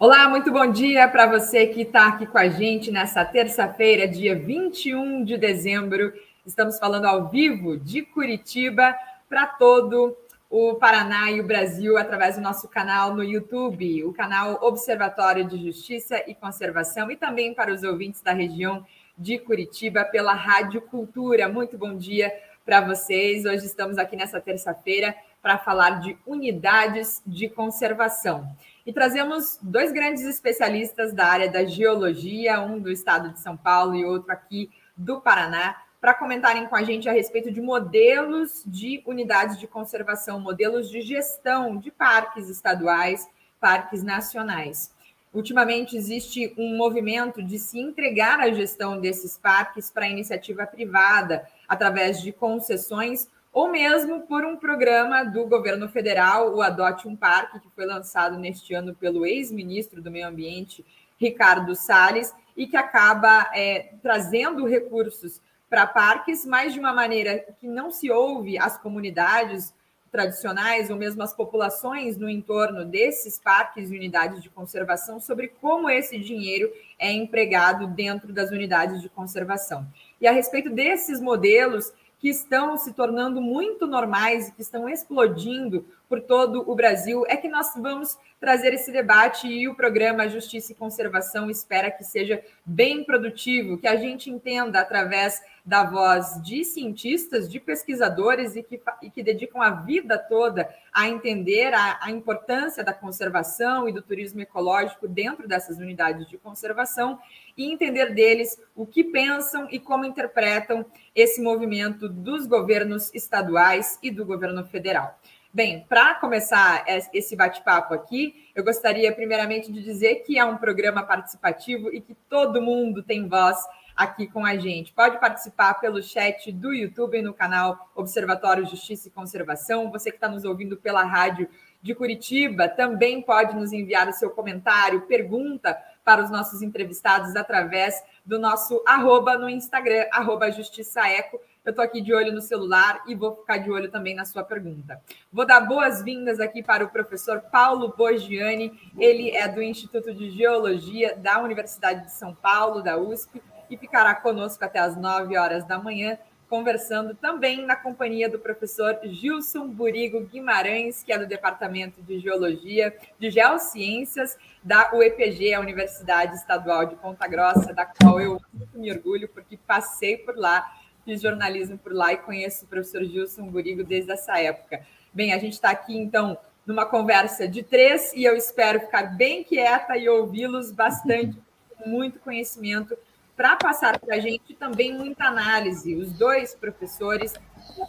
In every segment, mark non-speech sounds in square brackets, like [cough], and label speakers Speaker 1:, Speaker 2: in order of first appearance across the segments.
Speaker 1: Olá, muito bom dia para você que está aqui com a gente nessa terça-feira, dia 21 de dezembro. Estamos falando ao vivo de Curitiba para todo o Paraná e o Brasil através do nosso canal no YouTube, o canal Observatório de Justiça e Conservação, e também para os ouvintes da região de Curitiba pela Rádio Cultura. Muito bom dia para vocês. Hoje estamos aqui nessa terça-feira para falar de unidades de conservação. E trazemos dois grandes especialistas da área da geologia, um do estado de São Paulo e outro aqui do Paraná, para comentarem com a gente a respeito de modelos de unidades de conservação, modelos de gestão de parques estaduais, parques nacionais. Ultimamente existe um movimento de se entregar a gestão desses parques para iniciativa privada, através de concessões ou mesmo por um programa do governo federal, o Adote um Parque, que foi lançado neste ano pelo ex-ministro do Meio Ambiente, Ricardo Salles, e que acaba é, trazendo recursos para parques, mas de uma maneira que não se ouve as comunidades tradicionais ou mesmo as populações no entorno desses parques e unidades de conservação sobre como esse dinheiro é empregado dentro das unidades de conservação. E a respeito desses modelos, que estão se tornando muito normais e que estão explodindo por todo o Brasil, é que nós vamos trazer esse debate e o programa Justiça e Conservação espera que seja bem produtivo, que a gente entenda através da voz de cientistas, de pesquisadores e que, e que dedicam a vida toda a entender a, a importância da conservação e do turismo ecológico dentro dessas unidades de conservação e entender deles o que pensam e como interpretam esse movimento dos governos estaduais e do governo federal. Bem, para começar esse bate-papo aqui, eu gostaria primeiramente de dizer que é um programa participativo e que todo mundo tem voz aqui com a gente. Pode participar pelo chat do YouTube no canal Observatório Justiça e Conservação. Você que está nos ouvindo pela rádio de Curitiba também pode nos enviar o seu comentário, pergunta para os nossos entrevistados através do nosso arroba no Instagram, arroba Justiça Eco. Eu estou aqui de olho no celular e vou ficar de olho também na sua pergunta. Vou dar boas-vindas aqui para o professor Paulo Bogiani. Ele é do Instituto de Geologia da Universidade de São Paulo, da USP, e ficará conosco até às 9 horas da manhã, conversando também na companhia do professor Gilson Burigo Guimarães, que é do Departamento de Geologia, de Geociências da UEPG, a Universidade Estadual de Ponta Grossa, da qual eu muito me orgulho, porque passei por lá fiz jornalismo por lá e conheço o professor Gilson Burigo desde essa época. Bem, a gente está aqui, então, numa conversa de três e eu espero ficar bem quieta e ouvi-los bastante, com muito conhecimento, para passar para a gente também muita análise. Os dois professores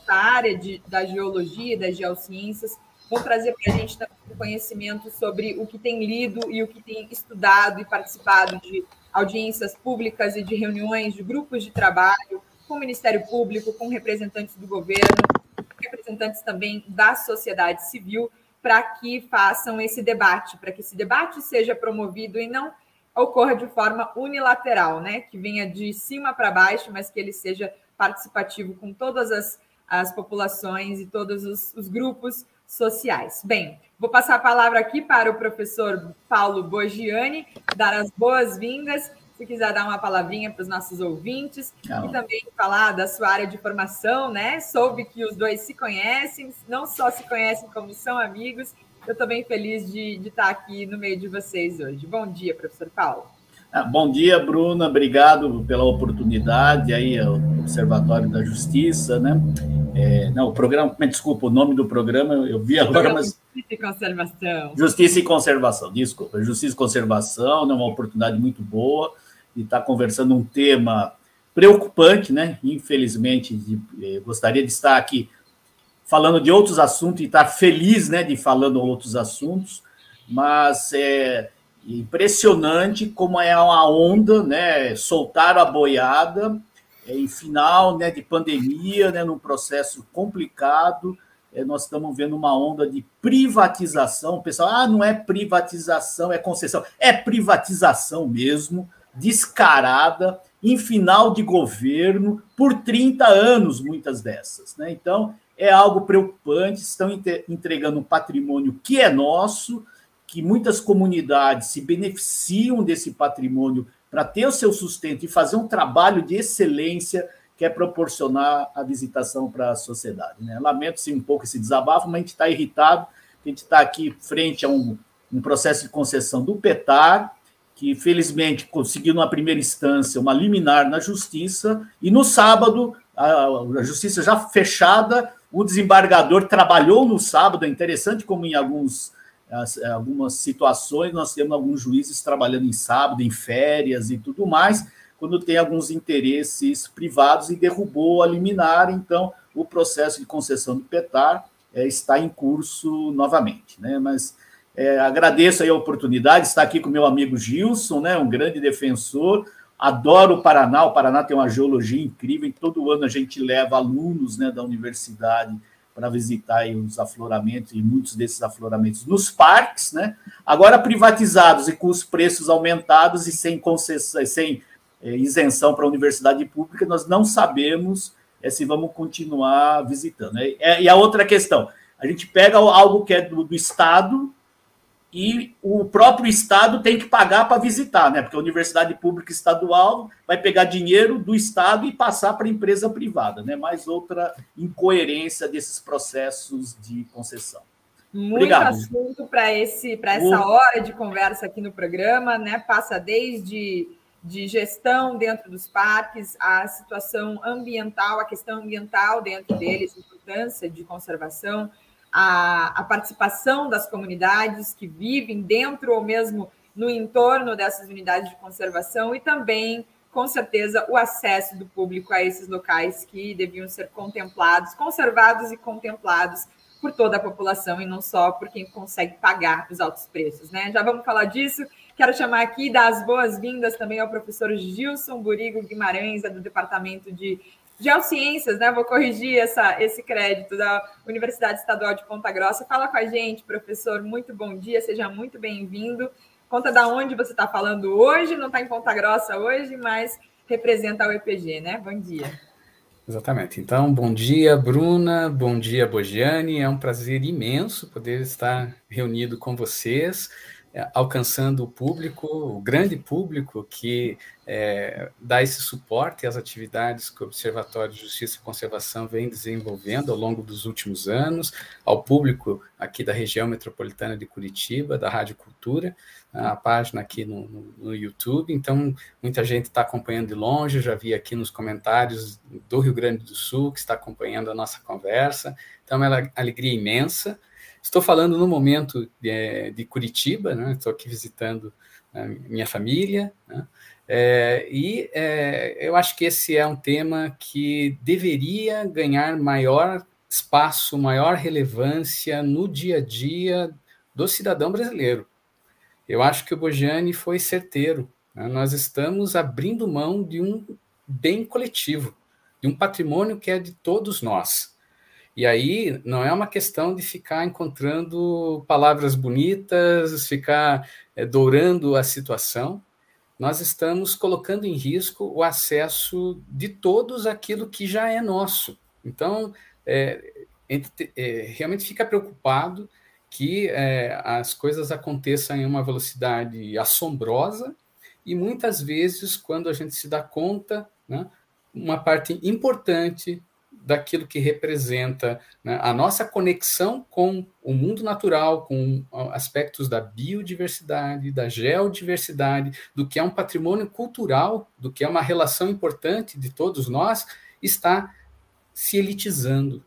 Speaker 1: da área de, da geologia e das geociências vão trazer para a gente também conhecimento sobre o que tem lido e o que tem estudado e participado de audiências públicas e de reuniões de grupos de trabalho com o Ministério Público, com representantes do governo, representantes também da sociedade civil, para que façam esse debate, para que esse debate seja promovido e não ocorra de forma unilateral, né? Que venha de cima para baixo, mas que ele seja participativo com todas as, as populações e todos os, os grupos sociais. Bem, vou passar a palavra aqui para o professor Paulo Bogiani, dar as boas-vindas se quiser dar uma palavrinha para os nossos ouvintes não. e também falar da sua área de formação, né? Soube que os dois se conhecem, não só se conhecem, como são amigos. Eu estou bem feliz de, de estar aqui no meio de vocês hoje. Bom dia, professor Paulo.
Speaker 2: Ah, bom dia, Bruna. Obrigado pela oportunidade aí, ao Observatório da Justiça, né? É, não, o programa, me desculpa, o nome do programa eu vi agora, mas.
Speaker 1: Justiça e Conservação.
Speaker 2: Justiça e Conservação, desculpa. Justiça e Conservação, é né? uma oportunidade muito boa e está conversando um tema preocupante, né? Infelizmente, de, eh, gostaria de estar aqui falando de outros assuntos e estar feliz, né, de falando outros assuntos, mas é impressionante como é uma onda, né? Soltaram a boiada é, em final, né, de pandemia, né, num processo complicado. É, nós estamos vendo uma onda de privatização. O pessoal, ah, não é privatização, é concessão. É privatização mesmo descarada em final de governo por 30 anos, muitas dessas. Né? Então, é algo preocupante, estão entregando um patrimônio que é nosso, que muitas comunidades se beneficiam desse patrimônio para ter o seu sustento e fazer um trabalho de excelência que é proporcionar a visitação para a sociedade. Né? Lamento-se um pouco esse desabafo, mas a gente está irritado, a gente está aqui frente a um, um processo de concessão do PETAR, que felizmente conseguiu, numa primeira instância, uma liminar na justiça, e no sábado, a, a justiça já fechada, o desembargador trabalhou no sábado, é interessante como em alguns, algumas situações nós temos alguns juízes trabalhando em sábado, em férias e tudo mais, quando tem alguns interesses privados e derrubou a liminar, então o processo de concessão do PETAR é, está em curso novamente. Né? Mas é, agradeço a oportunidade de estar aqui com meu amigo Gilson, né? um grande defensor, adoro o Paraná, o Paraná tem uma geologia incrível, e todo ano a gente leva alunos né, da universidade para visitar os afloramentos, e muitos desses afloramentos nos parques, né? agora privatizados e com os preços aumentados e sem concessão, sem é, isenção para a universidade pública, nós não sabemos é, se vamos continuar visitando. É, e a outra questão, a gente pega algo que é do, do Estado e o próprio Estado tem que pagar para visitar, né? Porque a universidade pública estadual vai pegar dinheiro do Estado e passar para a empresa privada, né? Mais outra incoerência desses processos de concessão.
Speaker 1: Muito Obrigado. assunto para esse para essa hora de conversa aqui no programa, né? Passa desde de gestão dentro dos parques, a situação ambiental, a questão ambiental dentro deles, importância de conservação, a, a participação das comunidades que vivem dentro ou mesmo no entorno dessas unidades de conservação e também, com certeza, o acesso do público a esses locais que deviam ser contemplados, conservados e contemplados por toda a população e não só por quem consegue pagar os altos preços, né? Já vamos falar disso. Quero chamar aqui e dar as boas-vindas também ao professor Gilson Burigo Guimarães, do Departamento de Geociências, né? Vou corrigir essa, esse crédito da Universidade Estadual de Ponta Grossa. Fala com a gente, professor. Muito bom dia, seja muito bem-vindo. Conta da onde você está falando hoje, não está em Ponta Grossa hoje, mas representa o EPG, né? Bom dia.
Speaker 3: Exatamente. Então, bom dia, Bruna, bom dia, Bogiane. É um prazer imenso poder estar reunido com vocês. É, alcançando o público, o grande público que é, dá esse suporte às atividades que o Observatório de Justiça e Conservação vem desenvolvendo ao longo dos últimos anos, ao público aqui da região metropolitana de Curitiba, da Rádio Cultura, a página aqui no, no, no YouTube. Então, muita gente está acompanhando de longe, já vi aqui nos comentários do Rio Grande do Sul que está acompanhando a nossa conversa. Então, é uma alegria imensa. Estou falando no momento de, é, de Curitiba, né? estou aqui visitando minha família, né? é, e é, eu acho que esse é um tema que deveria ganhar maior espaço, maior relevância no dia a dia do cidadão brasileiro. Eu acho que o Bojani foi certeiro. Né? Nós estamos abrindo mão de um bem coletivo, de um patrimônio que é de todos nós. E aí não é uma questão de ficar encontrando palavras bonitas, ficar é, dourando a situação. Nós estamos colocando em risco o acesso de todos aquilo que já é nosso. Então, é, é, realmente fica preocupado que as coisas aconteçam em uma velocidade assombrosa e muitas vezes, quando a gente se dá conta, né, uma parte importante daquilo que representa né, a nossa conexão com o mundo natural, com aspectos da biodiversidade, da geodiversidade, do que é um patrimônio cultural, do que é uma relação importante de todos nós, está se elitizando.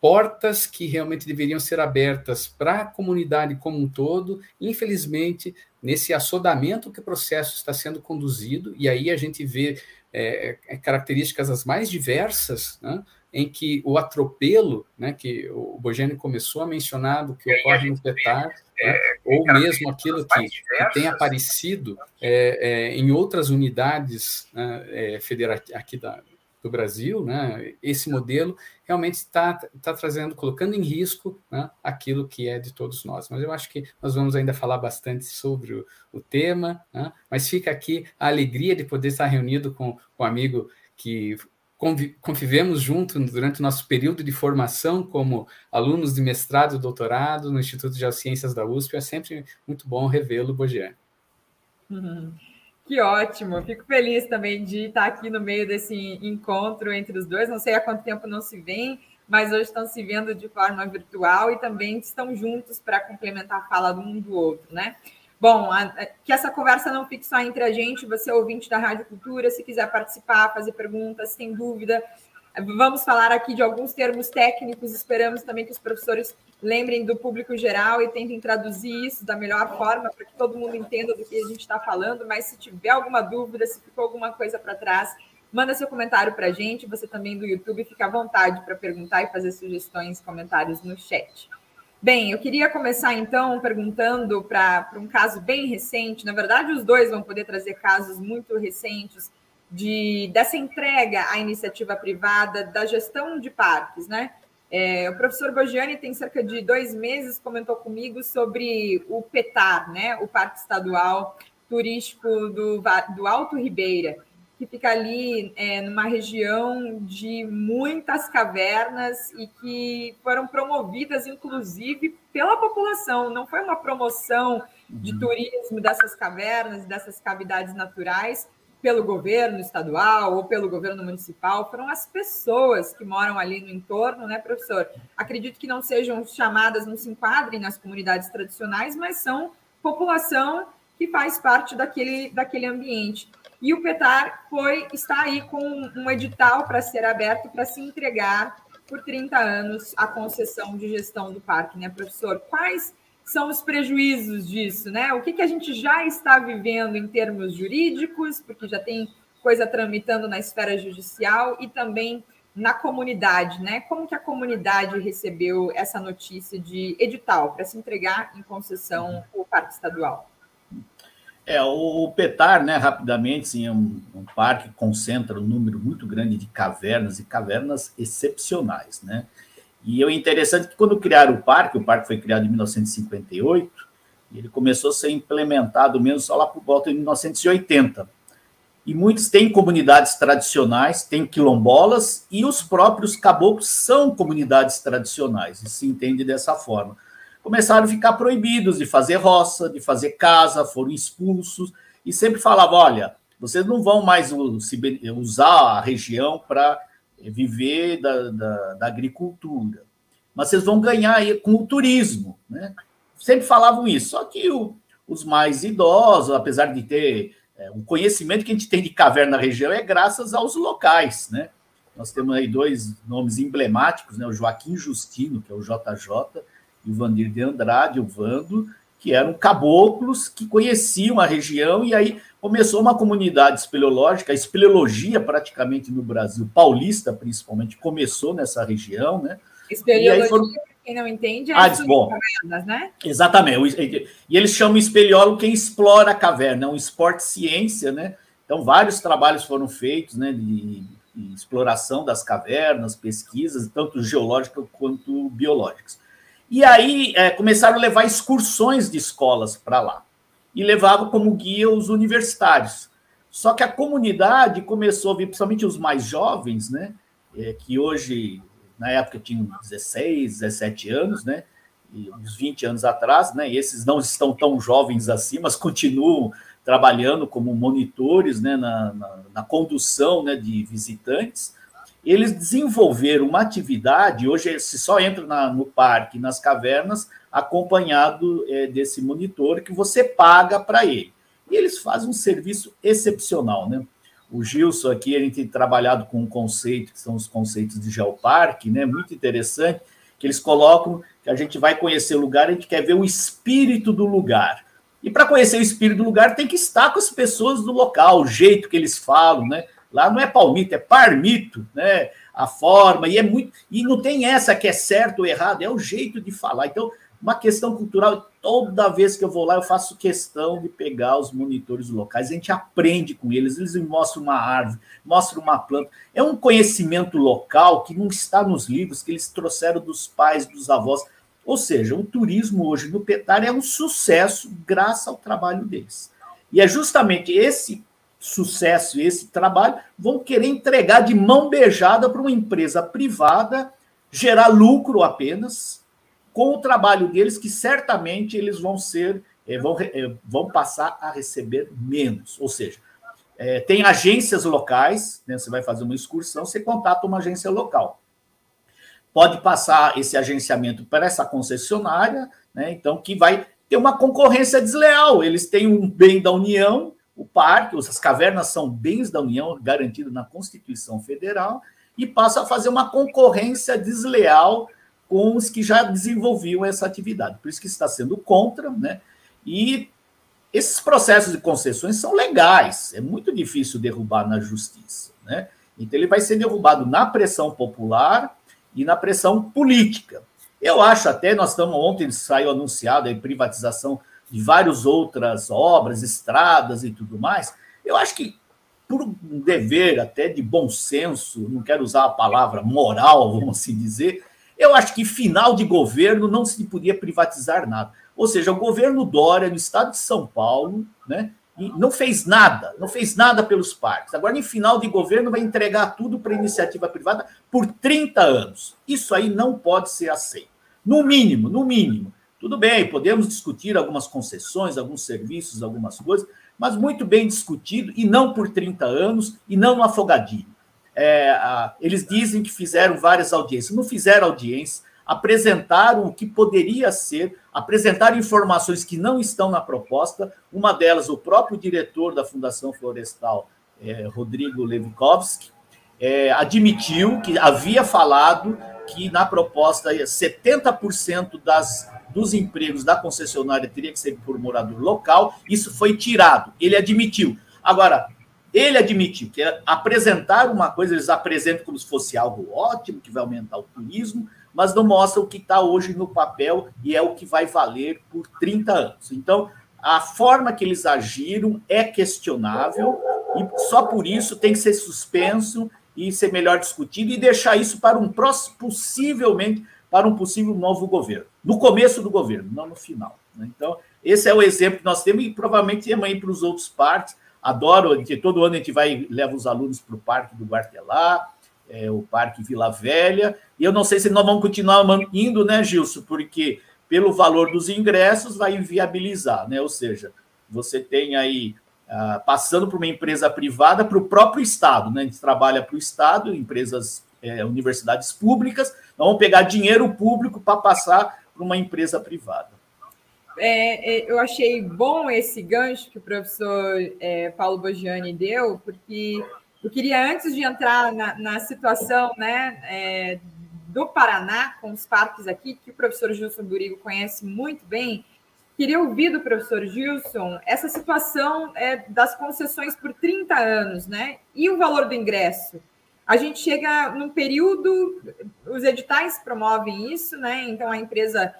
Speaker 3: Portas que realmente deveriam ser abertas para a comunidade como um todo, infelizmente, nesse assodamento que o processo está sendo conduzido, e aí a gente vê é, é, características as mais diversas, né, em que o atropelo, né, que o Bogênio começou a mencionar, do que ocorre no PETAR, né, é, ou mesmo aquilo que, que tem aparecido é, é, em outras unidades né, é, federativas aqui da, do Brasil, né, esse modelo realmente está tá trazendo, colocando em risco né, aquilo que é de todos nós. Mas eu acho que nós vamos ainda falar bastante sobre o, o tema, né, mas fica aqui a alegria de poder estar reunido com, com um amigo que convivemos juntos durante o nosso período de formação como alunos de mestrado e doutorado no Instituto de Geociências da USP. É sempre muito bom revê-lo, Bogier.
Speaker 1: Uhum. Que ótimo! Fico feliz também de estar aqui no meio desse encontro entre os dois. Não sei há quanto tempo não se vem, mas hoje estão se vendo de forma virtual e também estão juntos para complementar a fala um do outro, né? Bom, a, que essa conversa não fique só entre a gente, você ouvinte da Rádio Cultura, se quiser participar, fazer perguntas, se tem dúvida, vamos falar aqui de alguns termos técnicos, esperamos também que os professores lembrem do público geral e tentem traduzir isso da melhor forma para que todo mundo entenda do que a gente está falando, mas se tiver alguma dúvida, se ficou alguma coisa para trás, manda seu comentário para a gente, você também do YouTube, fica à vontade para perguntar e fazer sugestões, comentários no chat. Bem, eu queria começar então perguntando para um caso bem recente. Na verdade, os dois vão poder trazer casos muito recentes de dessa entrega à iniciativa privada da gestão de parques, né? É, o professor Bogiani tem cerca de dois meses comentou comigo sobre o PETAR, né? O Parque Estadual Turístico do, do Alto Ribeira que fica ali é, numa região de muitas cavernas e que foram promovidas, inclusive, pela população. Não foi uma promoção de uhum. turismo dessas cavernas, dessas cavidades naturais, pelo governo estadual ou pelo governo municipal, foram as pessoas que moram ali no entorno, né, professor? Acredito que não sejam chamadas, não se enquadrem nas comunidades tradicionais, mas são população que faz parte daquele, daquele ambiente. E o PETAR foi, está aí com um edital para ser aberto para se entregar por 30 anos a concessão de gestão do parque, né, professor? Quais são os prejuízos disso, né? O que, que a gente já está vivendo em termos jurídicos, porque já tem coisa tramitando na esfera judicial e também na comunidade, né? Como que a comunidade recebeu essa notícia de edital para se entregar em concessão o parque estadual?
Speaker 2: É, o Petar, né, rapidamente, sim, é um, um, parque que concentra um número muito grande de cavernas e cavernas excepcionais, né? E é interessante que quando criaram o parque, o parque foi criado em 1958, e ele começou a ser implementado mesmo só lá por volta de 1980. E muitos têm comunidades tradicionais, têm quilombolas, e os próprios caboclos são comunidades tradicionais, e se entende dessa forma começaram a ficar proibidos de fazer roça, de fazer casa, foram expulsos e sempre falavam: olha, vocês não vão mais usar a região para viver da, da, da, agricultura, mas vocês vão ganhar com o turismo. Né? Sempre falavam isso, só que o, os mais idosos, apesar de ter é, o conhecimento que a gente tem de caverna na região, é graças aos locais. Né? Nós temos aí dois nomes emblemáticos, né? o Joaquim Justino, que é o JJ, e o Vandir de Andrade, o Vando, que eram caboclos que conheciam a região, e aí começou uma comunidade espeleológica, a espeleologia praticamente no Brasil, paulista principalmente, começou nessa região, né?
Speaker 1: Espeleologia, foram... quem não entende, é
Speaker 2: ah, bom, cavernas, né? Exatamente, e eles chamam espeleólogo quem explora a caverna, é um esporte ciência, né? Então, vários trabalhos foram feitos, né, de, de exploração das cavernas, pesquisas, tanto geológicas quanto biológicas. E aí é, começaram a levar excursões de escolas para lá. E levavam como guia os universitários. Só que a comunidade começou a vir, principalmente os mais jovens, né? É, que hoje, na época, tinham 16, 17 anos, né? E uns 20 anos atrás, né? E esses não estão tão jovens assim, mas continuam trabalhando como monitores né? na, na, na condução né? de visitantes eles desenvolveram uma atividade, hoje se só entra na, no parque, nas cavernas, acompanhado é, desse monitor que você paga para ele. E eles fazem um serviço excepcional, né? O Gilson aqui, gente tem trabalhado com um conceito, que são os conceitos de geoparque, né? Muito interessante, que eles colocam que a gente vai conhecer o lugar, a gente quer ver o espírito do lugar. E para conhecer o espírito do lugar, tem que estar com as pessoas do local, o jeito que eles falam, né? Lá não é palmito, é parmito, né? A forma, e é muito. E não tem essa que é certo ou errado, é o jeito de falar. Então, uma questão cultural, toda vez que eu vou lá, eu faço questão de pegar os monitores locais, a gente aprende com eles, eles me mostram uma árvore, mostram uma planta. É um conhecimento local que não está nos livros, que eles trouxeram dos pais, dos avós. Ou seja, o turismo hoje no Petar é um sucesso graças ao trabalho deles. E é justamente esse sucesso esse trabalho, vão querer entregar de mão beijada para uma empresa privada, gerar lucro apenas, com o trabalho deles, que certamente eles vão ser, eh, vão, eh, vão passar a receber menos. Ou seja, é, tem agências locais, né, você vai fazer uma excursão, você contata uma agência local. Pode passar esse agenciamento para essa concessionária, né, então, que vai ter uma concorrência desleal. Eles têm um bem da União, o parque, as cavernas são bens da União, garantido na Constituição Federal, e passa a fazer uma concorrência desleal com os que já desenvolviam essa atividade. Por isso que está sendo contra, né? E esses processos de concessões são legais, é muito difícil derrubar na justiça, né? Então ele vai ser derrubado na pressão popular e na pressão política. Eu acho até, nós estamos, ontem saiu anunciado a privatização de várias outras obras, estradas e tudo mais. Eu acho que, por um dever até de bom senso, não quero usar a palavra moral, [laughs] vamos assim dizer, eu acho que final de governo não se podia privatizar nada. Ou seja, o governo Dória, no estado de São Paulo, né, não fez nada, não fez nada pelos parques. Agora, em final de governo, vai entregar tudo para iniciativa privada por 30 anos. Isso aí não pode ser aceito. No mínimo, no mínimo. Tudo bem, podemos discutir algumas concessões, alguns serviços, algumas coisas, mas muito bem discutido e não por 30 anos e não no afogadinho. É, eles dizem que fizeram várias audiências, não fizeram audiência, apresentaram o que poderia ser, apresentaram informações que não estão na proposta. Uma delas, o próprio diretor da Fundação Florestal, é, Rodrigo Levikovski, é, admitiu que havia falado que na proposta 70% das dos empregos da concessionária teria que ser por morador local, isso foi tirado. Ele admitiu. Agora, ele admitiu que apresentar uma coisa, eles apresentam como se fosse algo ótimo, que vai aumentar o turismo, mas não mostra o que está hoje no papel e é o que vai valer por 30 anos. Então, a forma que eles agiram é questionável e só por isso tem que ser suspenso e ser melhor discutido e deixar isso para um próximo, possivelmente para um possível novo governo, no começo do governo, não no final. Né? Então, esse é o exemplo que nós temos e provavelmente também para os outros parques. Adoro, todo ano a gente vai leva os alunos para o Parque do Guartelá, é, o Parque Vila Velha, e eu não sei se nós vamos continuar indo, né, Gilson, porque pelo valor dos ingressos vai inviabilizar, né? Ou seja, você tem aí ah, passando por uma empresa privada para o próprio Estado, né? A gente trabalha para o Estado, empresas é, universidades públicas, nós vamos pegar dinheiro público para passar para uma empresa privada.
Speaker 1: É, é, eu achei bom esse gancho que o professor é, Paulo Bogiani deu, porque eu queria, antes de entrar na, na situação né, é, do Paraná, com os parques aqui, que o professor Gilson Burigo conhece muito bem, queria ouvir do professor Gilson essa situação é, das concessões por 30 anos, né? E o valor do ingresso a gente chega num período, os editais promovem isso, né? Então a empresa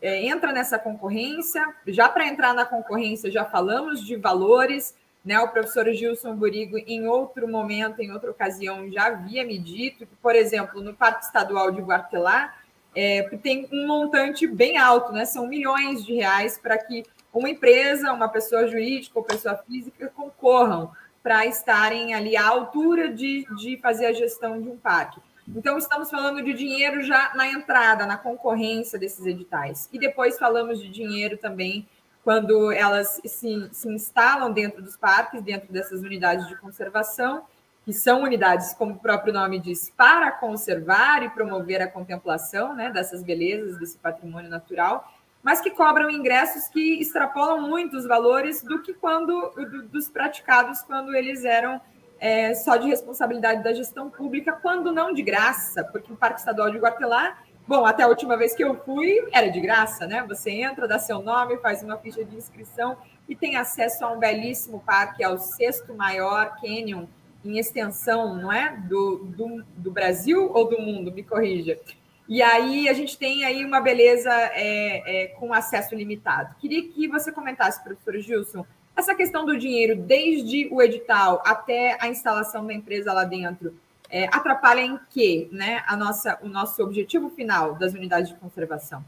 Speaker 1: é, entra nessa concorrência. Já para entrar na concorrência, já falamos de valores, né? O professor Gilson Burigo, em outro momento, em outra ocasião, já havia me dito que, por exemplo, no Parque Estadual de Guartelá, é, tem um montante bem alto, né? São milhões de reais para que uma empresa, uma pessoa jurídica ou pessoa física concorram para estarem ali à altura de, de fazer a gestão de um parque. Então, estamos falando de dinheiro já na entrada, na concorrência desses editais. E depois falamos de dinheiro também quando elas se, se instalam dentro dos parques, dentro dessas unidades de conservação, que são unidades, como o próprio nome diz, para conservar e promover a contemplação né, dessas belezas, desse patrimônio natural mas que cobram ingressos que extrapolam muito os valores do que quando dos praticados quando eles eram é, só de responsabilidade da gestão pública, quando não de graça, porque o Parque Estadual de Guartelá, bom, até a última vez que eu fui, era de graça, né? Você entra, dá seu nome, faz uma ficha de inscrição e tem acesso a um belíssimo parque, ao sexto maior canyon em extensão, não é? Do, do, do Brasil ou do mundo? Me corrija. E aí a gente tem aí uma beleza é, é, com acesso limitado. Queria que você comentasse, professor Gilson, essa questão do dinheiro, desde o edital até a instalação da empresa lá dentro, é, atrapalha em quê né, a nossa, o nosso objetivo final das unidades de conservação?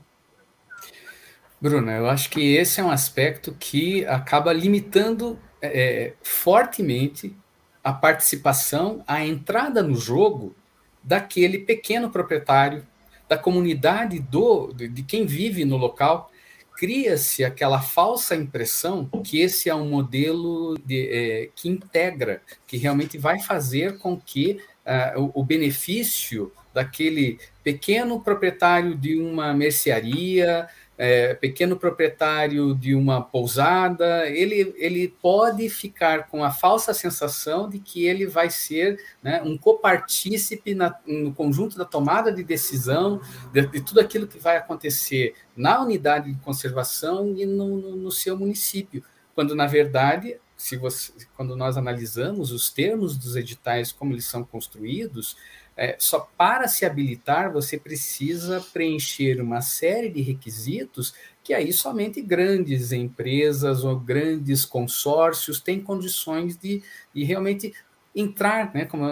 Speaker 3: Bruna, eu acho que esse é um aspecto que acaba limitando é, fortemente a participação, a entrada no jogo daquele pequeno proprietário, da comunidade do de quem vive no local, cria-se aquela falsa impressão que esse é um modelo de, é, que integra, que realmente vai fazer com que uh, o, o, benefício daquele pequeno proprietário de uma mercearia, é, pequeno proprietário de uma pousada, ele, ele pode ficar com a falsa sensação de que ele vai ser né, um copartícipe na, no conjunto da tomada de decisão, de, de, tudo aquilo que vai acontecer na unidade de conservação e no, no, no seu município, quando, na verdade, se você, quando nós analisamos os termos dos editais, como eles são construídos, é, só para se habilitar você precisa preencher uma série de requisitos que aí somente grandes empresas ou grandes consórcios têm condições de, de realmente entrar, né? Como,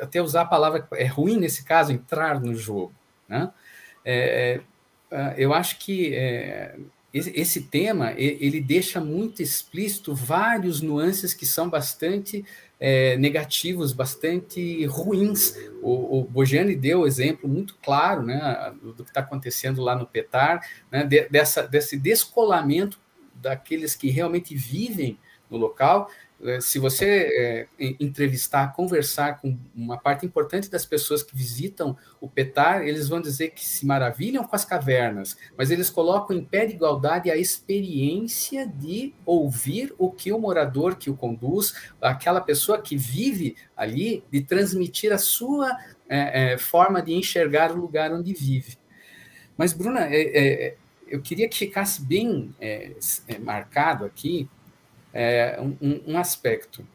Speaker 3: até usar a palavra é ruim nesse caso, entrar no jogo. Né? É, é eu acho que é, esse tema ele deixa muito explícito vários nuances que são bastante é, negativos, bastante ruins. O, o Bogiani deu exemplo muito claro né, do, que está acontecendo lá no Petar, né, de, dessa, desse descolamento daqueles que realmente vivem no local se você é, entrevistar, conversar com uma parte importante das pessoas que visitam o Petar, eles vão dizer que se maravilham com as cavernas, mas eles colocam em pé de igualdade a experiência de ouvir o que o morador que o conduz, aquela pessoa que vive ali, de transmitir a sua é, é, forma de enxergar o lugar onde vive. Mas, Bruna, é, é, eu queria que ficasse bem marcado aqui é, um, um, aspecto.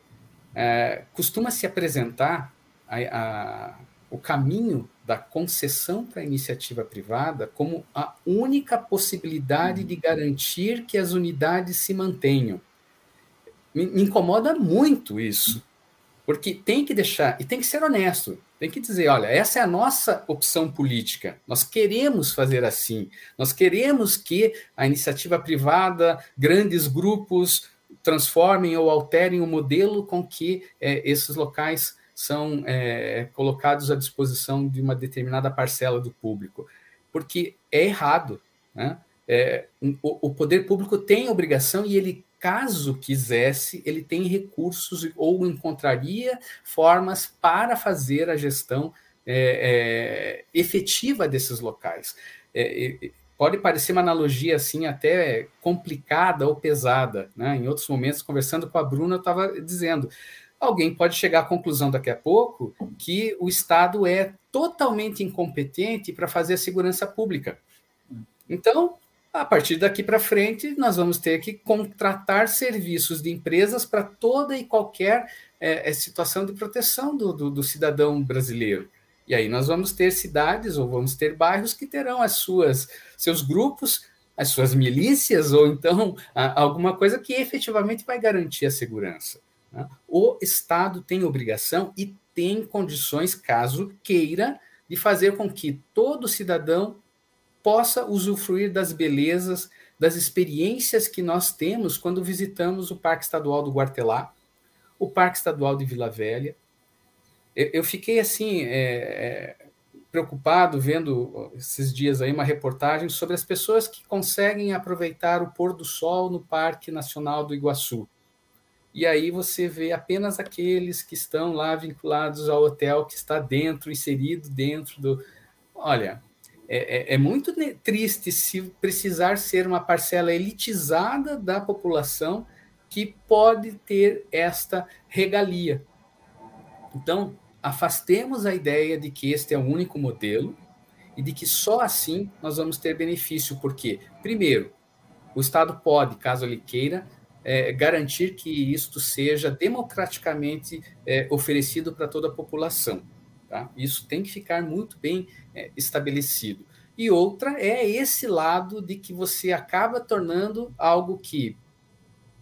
Speaker 3: É, costuma se apresentar a, a, o caminho da concessão para a iniciativa privada como a única possibilidade de garantir que as unidades se mantenham. Me, me incomoda muito isso, porque tem que deixar, e tem que ser honesto, tem que dizer, olha, essa é a nossa opção política. Nós queremos fazer assim. Nós queremos que a iniciativa privada, grandes grupos, transformem ou alterem o modelo com que é, esses locais são é, colocados à disposição de uma determinada parcela do público, porque é errado. Né? É, o, o, poder público tem obrigação e ele, caso quisesse, ele tem recursos ou encontraria formas para fazer a gestão é, é, efetiva desses locais. Pode parecer uma analogia assim até complicada ou pesada, né? Em outros momentos, conversando com a Bruna, eu estava dizendo, alguém pode chegar à conclusão daqui a pouco que o Estado é totalmente incompetente para fazer a segurança pública. Então, a partir daqui para frente, nós vamos ter que contratar serviços de empresas para toda e qualquer é, situação de proteção do, do, do cidadão brasileiro. E aí nós vamos ter cidades ou vamos ter bairros que terão as suas seus grupos, as suas milícias ou então alguma coisa que efetivamente vai garantir a segurança. Né? O Estado tem obrigação e tem condições, caso queira, de fazer com que todo cidadão possa usufruir das belezas, das experiências que nós temos quando visitamos o Parque Estadual do Guartelá, o Parque Estadual de Vila Velha, eu, eu fiquei assim é, preocupado vendo esses dias aí uma reportagem sobre as pessoas que conseguem aproveitar o pôr do sol no Parque Nacional do Iguaçu. E aí você vê apenas aqueles que estão lá vinculados ao hotel que está dentro, inserido dentro do. Olha, é, é, é, muito triste se precisar ser uma parcela elitizada da população que pode ter esta regalia. Então, afastemos a ideia de que este é o único modelo e de que só assim nós vamos ter benefício, porque, primeiro, o Estado pode, caso ele queira, é, garantir que isto seja democraticamente é, oferecido para toda a população. Tá? Isso tem que ficar muito bem é, estabelecido. E outra é esse lado de que você acaba tornando algo que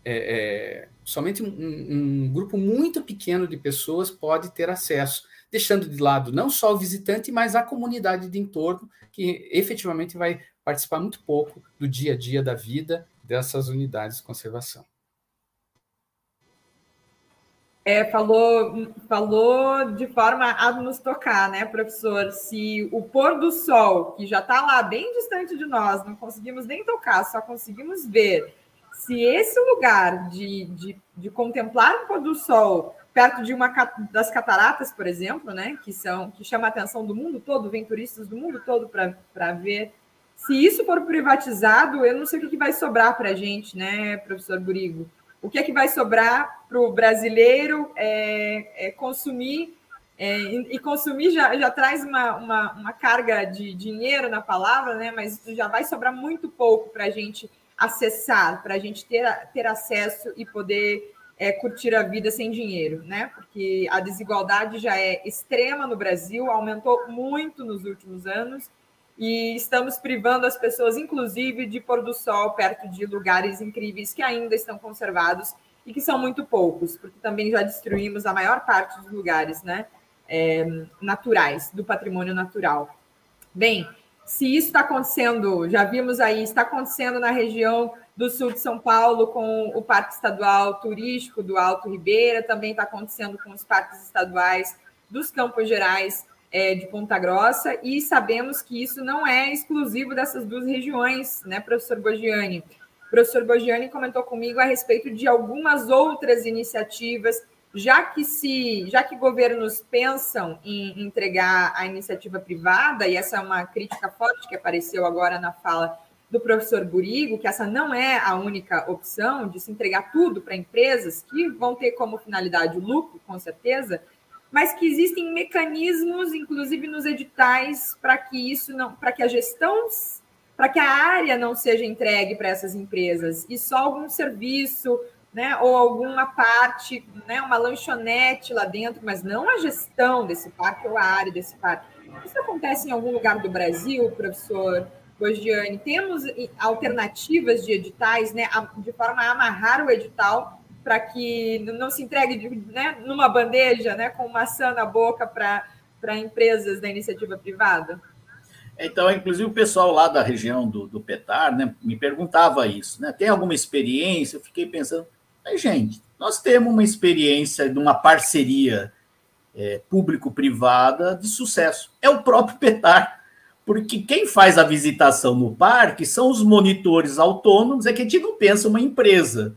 Speaker 3: é, é somente um, um, grupo muito pequeno de pessoas pode ter acesso, deixando de lado não só o visitante, mas a comunidade de entorno, que efetivamente vai participar muito pouco do dia a dia da vida dessas unidades de conservação.
Speaker 1: É, falou, falou de forma a nos tocar, né, professor? Se o pôr do sol, que já está lá bem distante de nós, não conseguimos nem tocar, só conseguimos ver, se esse lugar de, de, de contemplar o pôr do sol perto de uma das cataratas, por exemplo, né, que são que chama a atenção do mundo todo, vem turistas do mundo todo para ver. Se isso for privatizado, eu não sei o que vai sobrar para a gente, né, professor Burigo? o que é que vai sobrar para o brasileiro é, é consumir, é, e consumir já, já traz uma, uma, uma, carga de dinheiro na palavra, né? mas já vai sobrar muito pouco para a gente acessar, para a gente ter, ter acesso e poder é, curtir a vida sem dinheiro, né? Porque a desigualdade já é extrema no Brasil, aumentou muito nos últimos anos e estamos privando as pessoas, inclusive, de pôr do sol perto de lugares incríveis que ainda estão conservados e que são muito poucos, porque também já destruímos a maior parte dos lugares né, é, naturais, do patrimônio natural. Bem, se isso está acontecendo, já vimos aí, está acontecendo na região do sul de São Paulo com o Parque Estadual Turístico do Alto Ribeira, também está acontecendo com os parques estaduais dos Campos Gerais é, de Ponta Grossa, e sabemos que isso não é exclusivo dessas duas regiões, né, professor Bogiani? O professor Bogiani comentou comigo a respeito de algumas outras iniciativas, já que se, já que governos pensam em entregar a iniciativa privada, e essa é uma crítica forte que apareceu agora na fala do professor Burigo, que essa não é a única opção de se entregar tudo para empresas que vão ter como finalidade o lucro, com certeza, mas que existem mecanismos, inclusive nos editais, para que isso não, para que a gestão, para que a área não seja entregue para essas empresas. E só algum serviço, né, ou alguma parte, né, uma lanchonete lá dentro, mas não a gestão desse parque ou a área desse parque. Isso acontece em algum lugar do Brasil, professor Bogiani? Temos alternativas de editais, né, de forma a amarrar o edital para que não se entregue né, numa bandeja, né, com maçã na boca para empresas da iniciativa privada?
Speaker 2: Então, inclusive o pessoal lá da região do, do Petar né, me perguntava isso, né? Tem alguma experiência? Eu fiquei pensando, mas, gente, nós temos uma experiência de uma parceria é, público-privada de sucesso. É o próprio [laughs] Petar. Porque quem faz a visitação no parque são os monitores autônomos, é que a gente não pensa uma empresa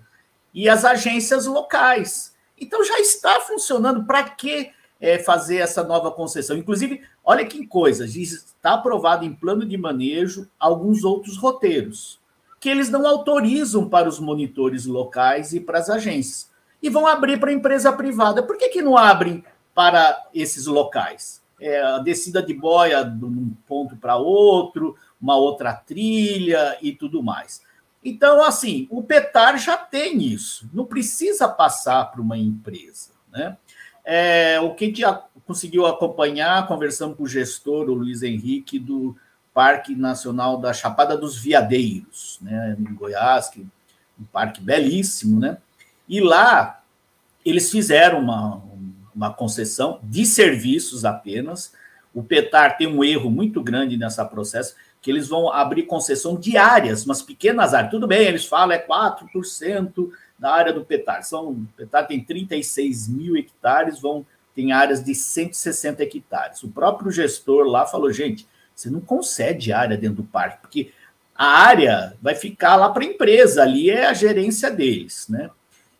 Speaker 2: e as agências locais. Então já está funcionando. Para que é, fazer essa nova concessão? Inclusive, olha que coisa, está aprovado em plano de manejo alguns outros roteiros que eles não autorizam para os monitores locais e para as agências. E vão abrir para a empresa privada. Por que, que não abrem para esses locais? É, a descida de boia de um ponto para outro, uma outra trilha e tudo mais. Então, assim, o Petar já tem isso, não precisa passar para uma empresa. Né? É, o que conseguiu acompanhar, conversando com o gestor, o Luiz Henrique, do Parque Nacional da Chapada dos Veadeiros, né, em Goiás, que é um parque belíssimo, né? E lá eles fizeram uma, uma concessão de serviços apenas. O Petar tem um erro muito grande nessa processo que eles vão abrir concessão diárias, umas pequenas áreas. Tudo bem, eles falam é 4% da área do Petar. São, o Petar tem 36 mil hectares, vão tem áreas de 160 hectares. O próprio gestor lá falou, gente, você não concede área dentro do parque, porque a área vai ficar lá para a empresa, ali é a gerência deles, né?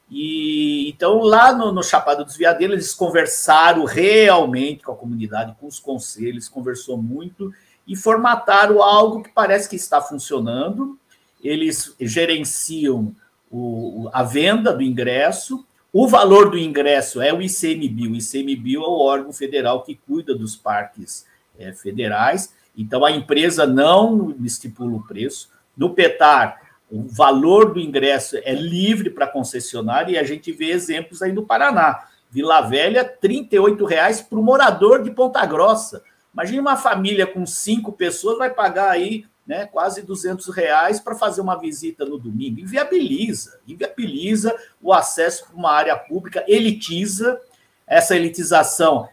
Speaker 2: E então lá no, no Chapada dos Veadeiros eles conversaram realmente com a comunidade, com os conselhos, conversou muito e formataram algo que parece que está funcionando. Eles gerenciam o, a venda do ingresso. O valor do ingresso é o ICMBio. O ICMBio é o órgão federal que cuida dos parques é, federais. Então, a empresa não estipula o preço. No PETAR, o valor do ingresso é livre para concessionária e a gente vê exemplos aí no Paraná. Vila Velha, R$ 38,00 para o morador de Ponta Grossa. Imagine uma família com cinco pessoas vai pagar aí né, quase 200 reais para fazer uma visita no domingo. Inviabiliza, inviabiliza o acesso para uma área pública, elitiza. Essa elitização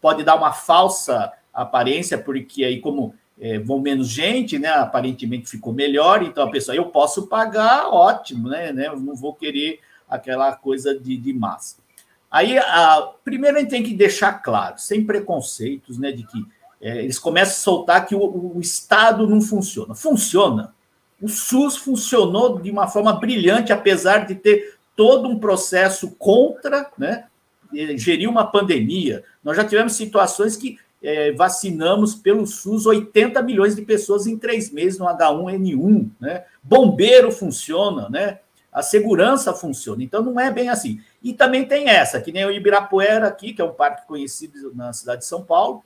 Speaker 2: pode dar uma falsa aparência, porque aí, como é, vão menos gente, né, aparentemente ficou melhor, então a pessoa, eu posso pagar, ótimo, né, né eu não vou querer aquela coisa de, de massa. Aí, a, primeiro a gente tem que deixar claro, sem preconceitos, né, de que é, eles começam a soltar que o, o, Estado não funciona. Funciona. O SUS funcionou de uma forma brilhante, apesar de ter todo um processo contra, né, gerir uma pandemia. Nós já tivemos situações que é, vacinamos pelo SUS 80 milhões de pessoas em três meses no H1N1. Né? Bombeiro funciona, né? a segurança funciona. Então, não é bem assim. E também tem essa, que nem o Ibirapuera aqui, que é um parque conhecido na cidade de São Paulo,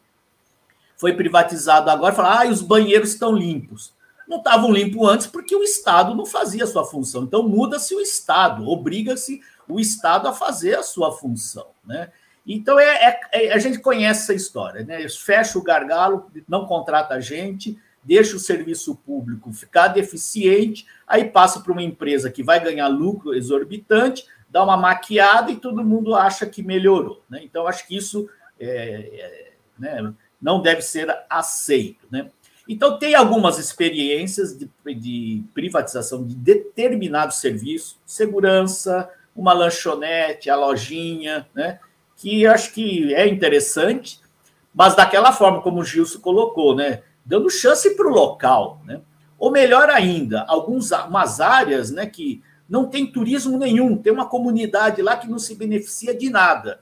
Speaker 2: foi privatizado agora, fala, ah, os banheiros estão limpos. Não estavam limpos antes porque o Estado não fazia a sua função. Então, muda-se o Estado, obriga-se o Estado a fazer a sua função. Né? Então, é, é, é, a gente conhece essa história. Né? Fecha o gargalo, não contrata a gente, deixa o serviço público ficar deficiente, aí passa para uma empresa que vai ganhar lucro exorbitante, dá uma maquiada e todo mundo acha que melhorou. Né? Então, acho que isso é, é, né, não deve ser aceito. Né? Então, tem algumas experiências de, de privatização de determinados serviços, segurança, uma lanchonete, a lojinha, né? Que acho que é interessante, mas daquela forma como o Gilson colocou, né? dando chance para o local. Né? Ou melhor ainda, algumas áreas né, que não tem turismo nenhum, tem uma comunidade lá que não se beneficia de nada.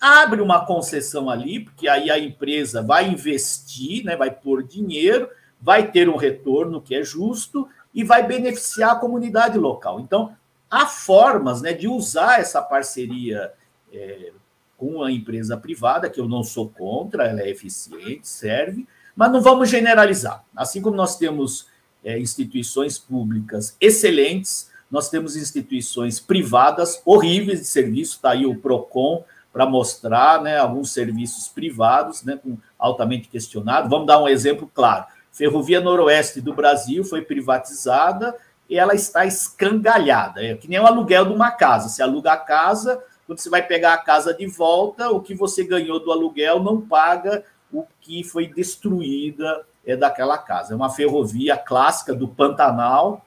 Speaker 2: Abre uma concessão ali, porque aí a empresa vai investir, né, vai pôr dinheiro, vai ter um retorno que é justo e vai beneficiar a comunidade local. Então, há formas né, de usar essa parceria é, com a empresa privada, que eu não sou contra, ela é eficiente, serve, mas não vamos generalizar. Assim como nós temos é, instituições públicas excelentes, nós temos instituições privadas horríveis de serviço, está aí o PROCON para mostrar né, alguns serviços privados, né, altamente questionados. Vamos dar um exemplo claro. Ferrovia Noroeste do Brasil foi privatizada e ela está escangalhada. É que nem o aluguel de uma casa. Você aluga a casa, quando você vai pegar a casa de volta, o que você ganhou do aluguel não paga o que foi destruída é, daquela casa. É uma ferrovia clássica do Pantanal,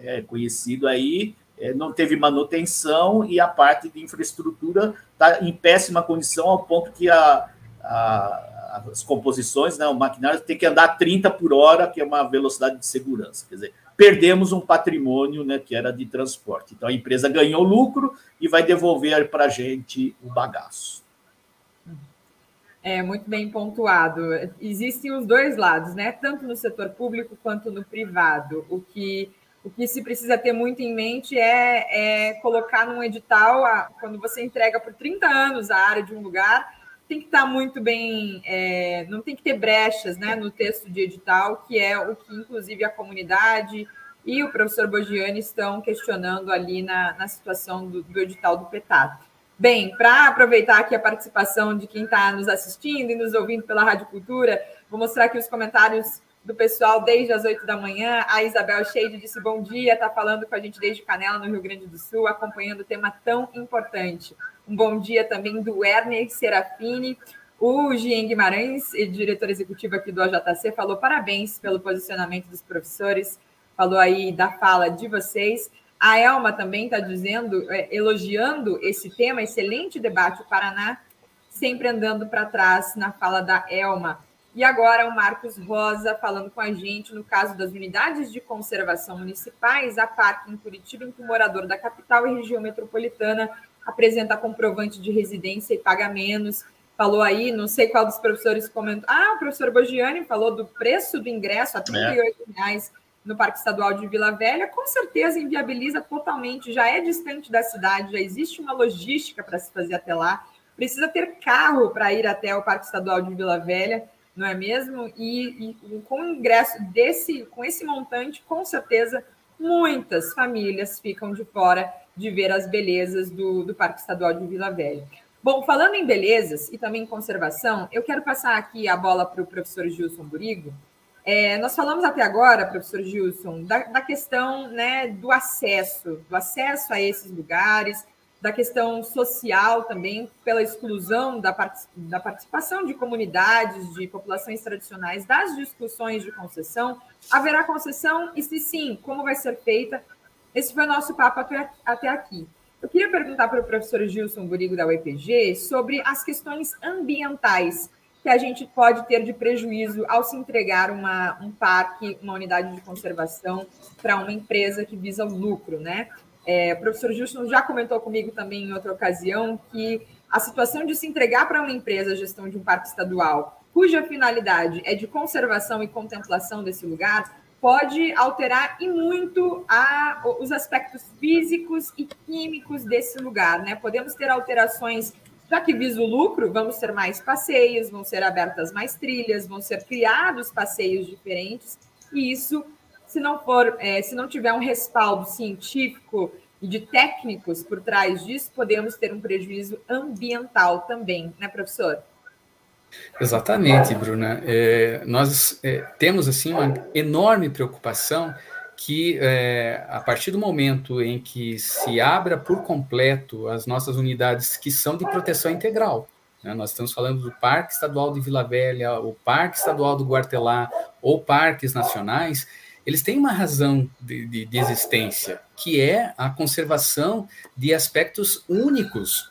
Speaker 2: é, conhecido aí, é, não teve manutenção e a parte de infraestrutura está em péssima condição, ao ponto que a, a, as composições, né, o maquinário tem que andar 30 por hora, que é uma velocidade de segurança. Quer dizer, perdemos um patrimônio né, que era de transporte. Então a empresa ganhou lucro e vai devolver para a gente o bagaço.
Speaker 1: É muito bem pontuado. Existem os dois lados, né? Tanto no setor público quanto no privado. O que, o que se precisa ter muito em mente é, é colocar num edital, a, quando você entrega por 30 anos a área de um lugar, tem que estar muito bem, é, não tem que ter brechas né, no texto de edital, que é o que, inclusive, a comunidade e o professor Bogiani estão questionando ali na, na situação do, do edital do PETAT. Bem, para aproveitar aqui a participação de quem está nos assistindo e nos ouvindo pela Rádio Cultura, vou mostrar aqui os comentários do pessoal desde as 8 da manhã. A Isabel Cheide disse bom dia, está falando com a gente desde Canela, no Rio Grande do Sul, acompanhando o tema tão importante. Um bom dia também do Werner Serafini. O Gien Guimarães, diretor executivo aqui do OJC, falou parabéns pelo posicionamento dos professores, falou aí da fala de vocês. A Elma também está dizendo, é, elogiando esse tema, excelente debate, o Paraná sempre andando para trás na fala da Elma. E agora o Marcos Rosa falando com a gente no caso das unidades de conservação municipais, a PAC em Curitiba, em que o morador da capital e região metropolitana apresenta comprovante de residência e paga menos. Falou aí, não sei qual dos professores comentou. Ah, o professor Bogiani falou do preço do ingresso a R$ 38 é. reais no Parque Estadual de Vila Velha, com certeza inviabiliza totalmente, já é distante da cidade, já existe uma logística para se fazer até lá, precisa ter carro para ir até o Parque Estadual de Vila Velha, não é mesmo? E, e com o ingresso desse, com esse montante, com certeza, muitas famílias ficam de fora de ver as belezas do, do Parque Estadual de Vila Velha. Bom, falando em belezas e também em conservação, eu quero passar aqui a bola para o professor Gilson Burigo, é, nós falamos até agora, professor Gilson, da, da, questão né, do acesso, do acesso a esses lugares, da questão social também, pela exclusão da, da participação de comunidades, de populações tradicionais das discussões de concessão. Haverá concessão? E se sim, como vai ser feita? Esse foi o nosso papo até, aqui. Eu queria perguntar para o professor Gilson Burigo da UEPG sobre as questões ambientais que a gente pode ter de prejuízo ao se entregar uma, um parque, uma unidade de conservação para uma empresa que visa o lucro, né? É, o professor Gilson já comentou comigo também em outra ocasião que a situação de se entregar para uma empresa a gestão de um parque estadual, cuja finalidade é de conservação e contemplação desse lugar, pode alterar e muito a, os aspectos físicos e químicos desse lugar, né? Podemos ter alterações, já que visa o lucro, vamos ter mais passeios, vão ser abertas mais trilhas, vão ser criados passeios diferentes, e isso, se não for, é, se não tiver um respaldo científico e de técnicos por trás disso, podemos ter um prejuízo ambiental também, né, professor?
Speaker 3: Exatamente, Bruna. É, nós é, temos assim uma enorme preocupação que é, a partir do momento em que se abra por completo as nossas unidades que são de proteção integral, né? nós estamos falando do Parque Estadual de Vila Velha, o Parque Estadual do Guartelá ou parques nacionais, eles têm uma razão de, de, de existência, que é a conservação de aspectos únicos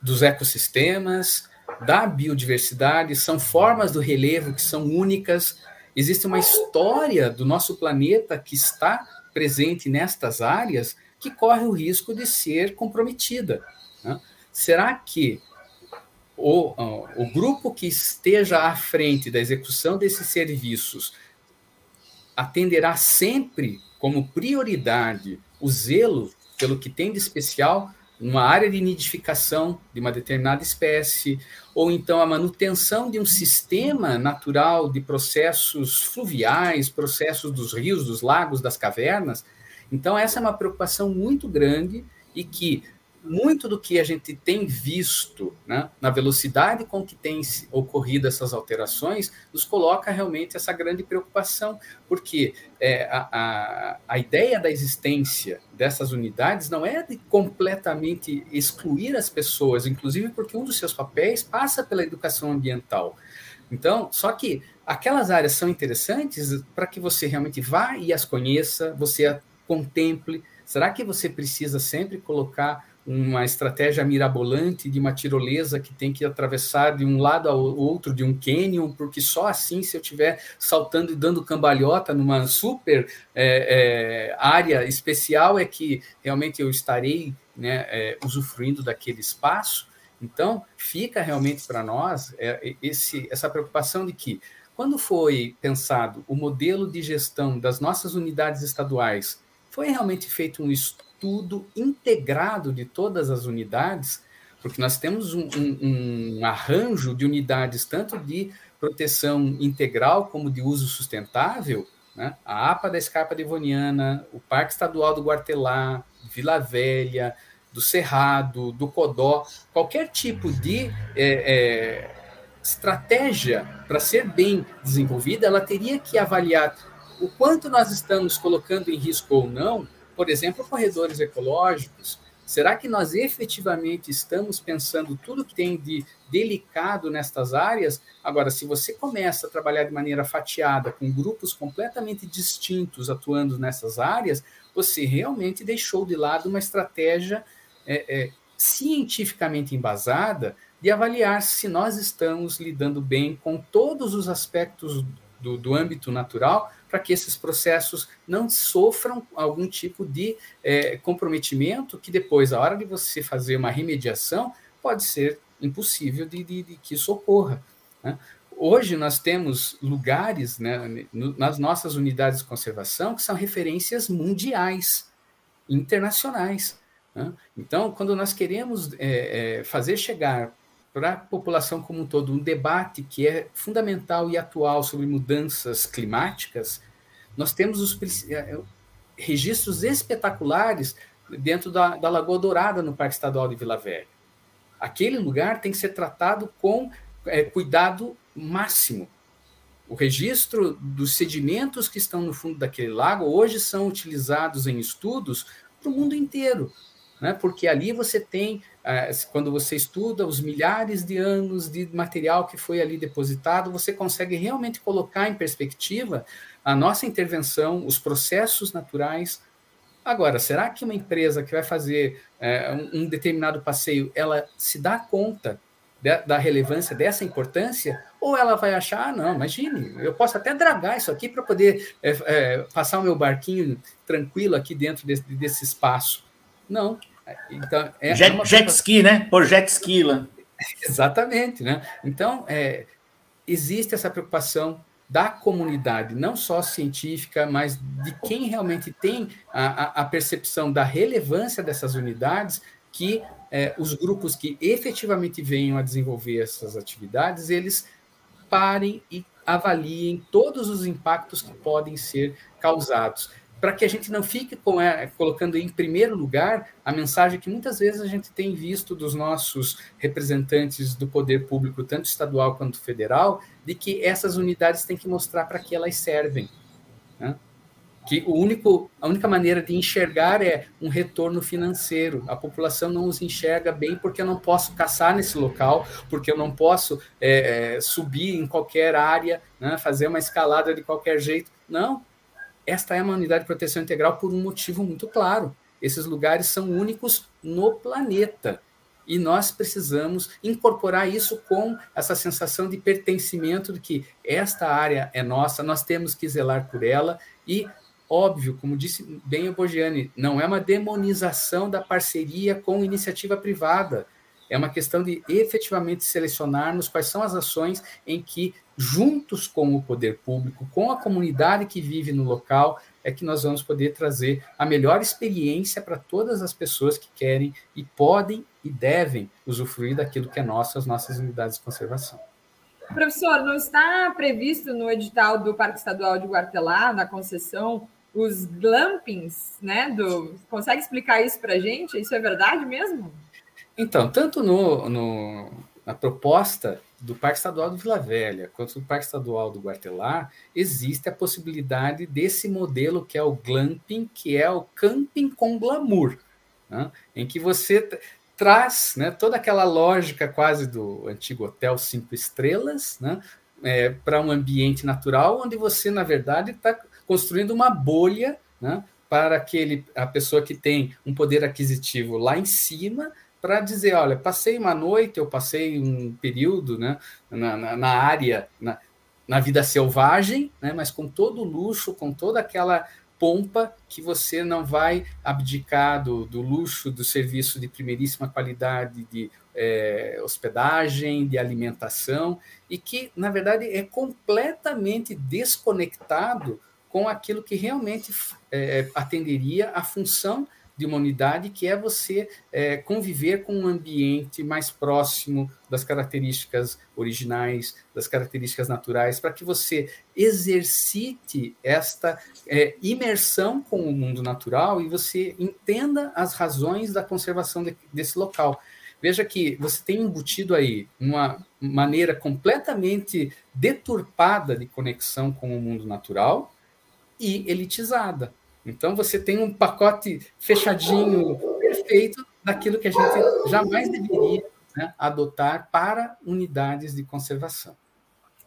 Speaker 3: dos ecossistemas, da biodiversidade, são formas do relevo que são únicas. Existe uma história do nosso planeta que está presente nestas áreas que corre o risco de ser comprometida. Né? Será que o, o grupo que esteja à frente da execução desses serviços atenderá sempre como prioridade o zelo pelo que tem de especial uma área de nidificação de uma determinada espécie, ou então a manutenção de um sistema natural de processos fluviais, processos dos rios, dos lagos, das cavernas. Então, essa é uma preocupação muito grande e que muito do que a gente tem visto né, na velocidade com que tem ocorrido essas alterações nos coloca realmente essa grande preocupação, porque é, a, a, a ideia da existência dessas unidades não é de completamente excluir as pessoas, inclusive porque um dos seus papéis passa pela educação ambiental. Então, só que aquelas áreas são interessantes para que você realmente vá e as conheça, você a contemple. Será que você precisa sempre colocar uma estratégia mirabolante de uma tirolesa que tem que atravessar de um lado ao outro de um canyon, porque só assim, se eu estiver saltando e dando cambalhota numa super é, é, área especial, é que realmente eu estarei né, é, usufruindo daquele espaço. Então, fica realmente para nós é, esse, essa preocupação de que, quando foi pensado o modelo de gestão das nossas unidades estaduais, foi realmente feito um estudo estudo integrado de todas as unidades, porque nós temos um, um, um arranjo de unidades tanto de proteção integral como de uso sustentável, né? a APA da Escarpa Devoniana, o Parque Estadual do Guartelá, Vila Velha, do Cerrado, do Codó, qualquer tipo de é, é, estratégia para ser bem desenvolvida, ela teria que avaliar o quanto nós estamos colocando em risco ou não por exemplo, corredores ecológicos. Será que nós efetivamente estamos pensando tudo que tem de delicado nestas áreas? Agora, se você começa a trabalhar de maneira fatiada, com grupos completamente distintos atuando nessas áreas, você realmente deixou de lado uma estratégia é, é, cientificamente embasada de avaliar se nós estamos lidando bem com todos os aspectos do, do âmbito natural para que esses processos não sofram algum tipo de é, comprometimento que depois, a hora de você fazer uma remediação, pode ser impossível de, de, de que isso ocorra. Né? Hoje nós temos lugares né, nas nossas unidades de conservação que são referências mundiais, internacionais. Né? Então, quando nós queremos é, é, fazer chegar para a população como um todo, um debate que é fundamental e atual sobre mudanças climáticas, nós temos os é, é, registros espetaculares dentro da, da Lagoa Dourada, no Parque Estadual de Vila Velha. Aquele lugar tem que ser tratado com é, cuidado máximo. O registro dos sedimentos que estão no fundo daquele lago hoje são utilizados em estudos para o mundo inteiro, né? porque ali você tem quando você estuda os milhares de anos de material que foi ali depositado, você consegue realmente colocar em perspectiva a nossa intervenção, os processos naturais, Agora, será que uma empresa que vai fazer é, um, determinado passeio, ela se dá conta da relevância dessa importância? Ou ela vai achar, ah, não, imagine, eu posso até dragar isso aqui para poder é, é, passar o meu barquinho tranquilo aqui dentro desse, desse espaço. Não.
Speaker 2: Então, é jet, uma... jet ski, né? Por jet ski lá. [laughs]
Speaker 3: Exatamente, né? Então, é, existe essa preocupação da comunidade, não só científica, mas de quem realmente tem a, a percepção da relevância dessas unidades, que é, os grupos que efetivamente venham a desenvolver essas atividades, eles parem e avaliem todos os impactos que podem ser causados para que a gente não fique com, é, colocando em primeiro lugar a mensagem que muitas vezes a gente tem visto dos nossos representantes do poder público, tanto estadual quanto federal, de que essas unidades têm que mostrar para que elas servem. Né? Que o único, a única maneira de enxergar é um retorno financeiro. A população não os enxerga bem porque eu não posso caçar nesse local, porque eu não posso é, é, subir em qualquer área, né, fazer uma escalada de qualquer jeito. Não, esta é uma unidade de proteção integral por um motivo muito claro. Esses lugares são únicos no planeta. E nós precisamos incorporar isso com essa sensação de pertencimento de que esta área é nossa, nós temos que zelar por ela e óbvio, como disse bem o Bogiani, não é uma demonização da parceria com iniciativa privada. É uma questão de efetivamente selecionarmos quais são as ações em que, juntos com o poder público, com a comunidade que vive no local, é que nós vamos poder trazer a melhor experiência para todas as pessoas que querem e podem e devem usufruir daquilo que é nosso, as nossas unidades de conservação.
Speaker 1: Professor, não está previsto no edital do Parque Estadual de Guartelá, na concessão, os glampings, né? Do... Consegue explicar isso para a gente? Isso é verdade mesmo?
Speaker 3: Então, tanto no, no, na proposta do Parque Estadual do Vila Velha quanto do Parque Estadual do Guartelar, existe a possibilidade desse modelo que é o glamping, que é o camping com glamour, né? em que você traz né, toda aquela lógica quase do antigo hotel cinco estrelas né, é, para um ambiente natural, onde você, na verdade, está construindo uma bolha né, para aquele, a pessoa que tem um poder aquisitivo lá em cima para dizer, olha, passei uma noite, eu passei um período né, na, na, na área, na, na vida selvagem, né, mas com todo o luxo, com toda aquela pompa que você não vai abdicar do, do luxo do serviço de primeiríssima qualidade de é, hospedagem, de alimentação, e que, na verdade, é completamente desconectado com aquilo que realmente é, atenderia à função de uma unidade, que é você é, conviver com um ambiente mais próximo das características originais, das características naturais, para que você exercite esta é, imersão com o mundo natural e você entenda as razões da conservação de, desse local. Veja que você tem embutido aí uma maneira completamente deturpada de conexão com o mundo natural e elitizada. Então você tem um pacote fechadinho, perfeito, daquilo que a gente jamais deveria né, adotar para unidades de conservação.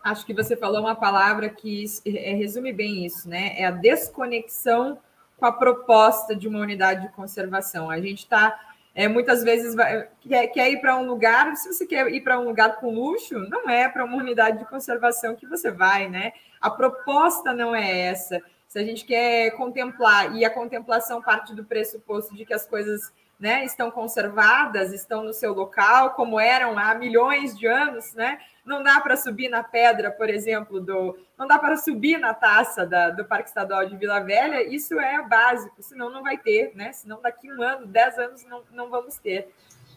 Speaker 1: Acho que você falou uma palavra que é, resume bem isso, né? É a desconexão com a proposta de uma unidade de conservação. A gente está é, muitas vezes vai, quer, quer ir para um lugar, se você quer ir para um lugar com luxo, não é para uma unidade de conservação que você vai, né? A proposta não é essa se a gente quer contemplar, e a contemplação parte do pressuposto de que as coisas né, estão conservadas, estão no seu local, como eram há milhões de anos, né? Não dá para subir na pedra, por exemplo, do. Não dá para subir na taça da, do Parque Estadual de Vila Velha, isso é básico, senão não vai ter, né? Senão daqui um ano, dez anos, não, não vamos ter.